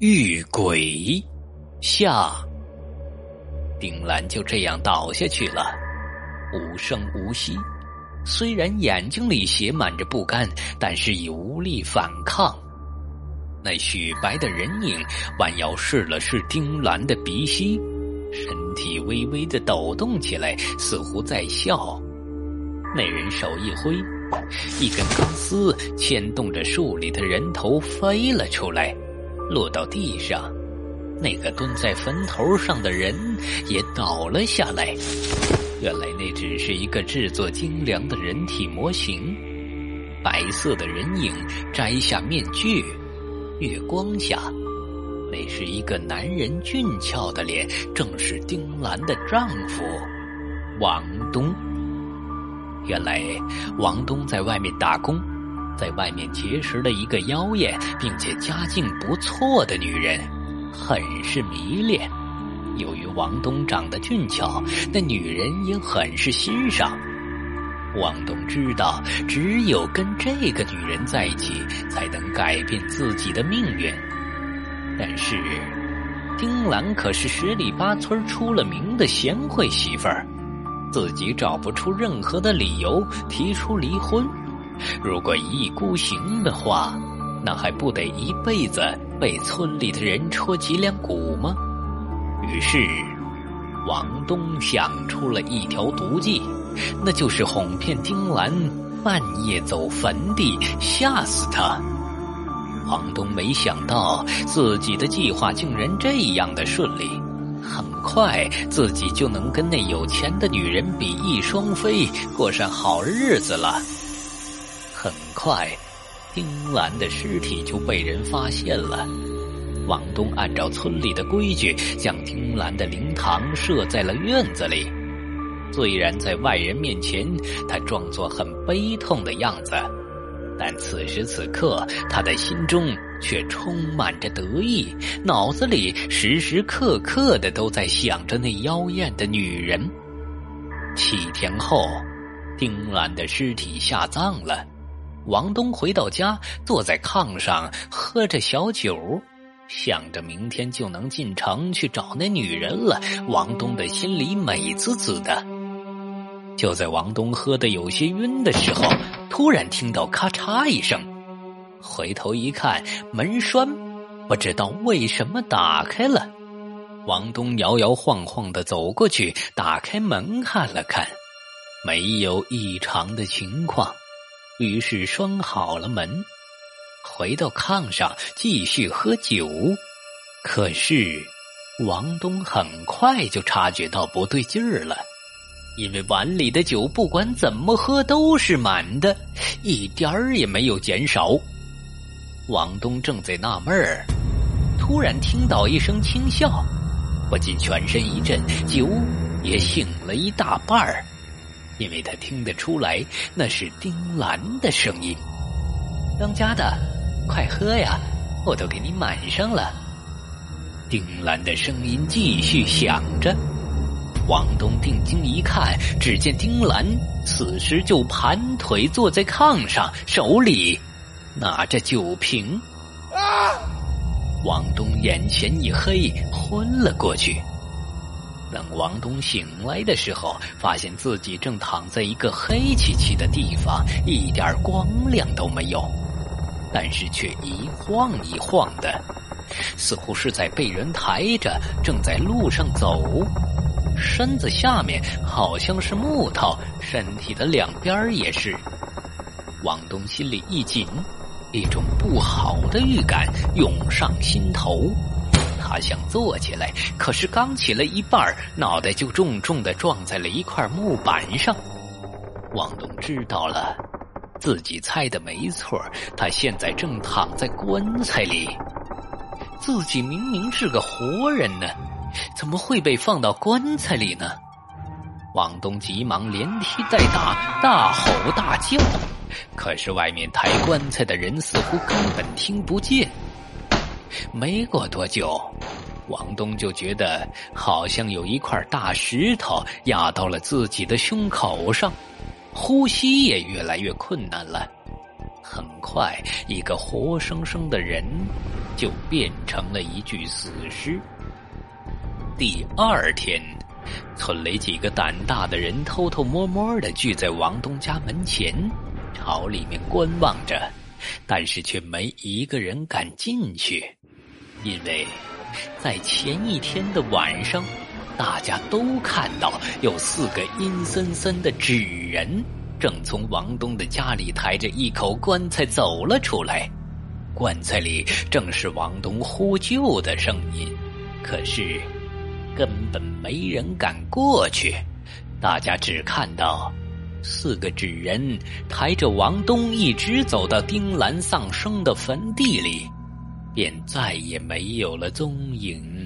遇鬼下，丁兰就这样倒下去了，无声无息。虽然眼睛里写满着不甘，但是已无力反抗。那雪白的人影弯腰试了试丁兰的鼻息，身体微微的抖动起来，似乎在笑。那人手一挥，一根钢丝牵动着树里的人头飞了出来。落到地上，那个蹲在坟头上的人也倒了下来。原来那只是一个制作精良的人体模型。白色的人影摘下面具，月光下，那是一个男人俊俏的脸，正是丁兰的丈夫王东。原来王东在外面打工。在外面结识了一个妖艳并且家境不错的女人，很是迷恋。由于王东长得俊俏，那女人也很是欣赏。王东知道，只有跟这个女人在一起，才能改变自己的命运。但是，丁兰可是十里八村出了名的贤惠媳妇儿，自己找不出任何的理由提出离婚。如果一意孤行的话，那还不得一辈子被村里的人戳脊梁骨吗？于是，王东想出了一条毒计，那就是哄骗丁兰半夜走坟地，吓死他。王东没想到自己的计划竟然这样的顺利，很快自己就能跟那有钱的女人比翼双飞，过上好日子了。很快，丁兰的尸体就被人发现了。王东按照村里的规矩，将丁兰的灵堂设在了院子里。虽然在外人面前，他装作很悲痛的样子，但此时此刻，他的心中却充满着得意，脑子里时时刻刻的都在想着那妖艳的女人。七天后，丁兰的尸体下葬了。王东回到家，坐在炕上喝着小酒，想着明天就能进城去找那女人了。王东的心里美滋滋的。就在王东喝得有些晕的时候，突然听到咔嚓一声，回头一看，门栓不知道为什么打开了。王东摇摇晃晃的走过去，打开门看了看，没有异常的情况。于是拴好了门，回到炕上继续喝酒。可是王东很快就察觉到不对劲儿了，因为碗里的酒不管怎么喝都是满的，一点儿也没有减少。王东正在纳闷儿，突然听到一声轻笑，不禁全身一震，酒也醒了一大半儿。因为他听得出来，那是丁兰的声音。当家的，快喝呀，我都给你满上了。丁兰的声音继续响着。王东定睛一看，只见丁兰此时就盘腿坐在炕上，手里拿着酒瓶。啊！王东眼前一黑，昏了过去。等王东醒来的时候，发现自己正躺在一个黑漆漆的地方，一点光亮都没有，但是却一晃一晃的，似乎是在被人抬着，正在路上走。身子下面好像是木头，身体的两边也是。王东心里一紧，一种不好的预感涌上心头。他想坐起来，可是刚起了一半，脑袋就重重的撞在了一块木板上。王东知道了，自己猜的没错，他现在正躺在棺材里。自己明明是个活人呢，怎么会被放到棺材里呢？王东急忙连踢带打，大吼大叫，可是外面抬棺材的人似乎根本听不见。没过多久，王东就觉得好像有一块大石头压到了自己的胸口上，呼吸也越来越困难了。很快，一个活生生的人就变成了一具死尸。第二天，村里几个胆大的人偷偷摸摸的聚在王东家门前，朝里面观望着，但是却没一个人敢进去，因为在前一天的晚上，大家都看到有四个阴森森的纸人。正从王东的家里抬着一口棺材走了出来，棺材里正是王东呼救的声音，可是根本没人敢过去。大家只看到四个纸人抬着王东一直走到丁兰丧生的坟地里，便再也没有了踪影。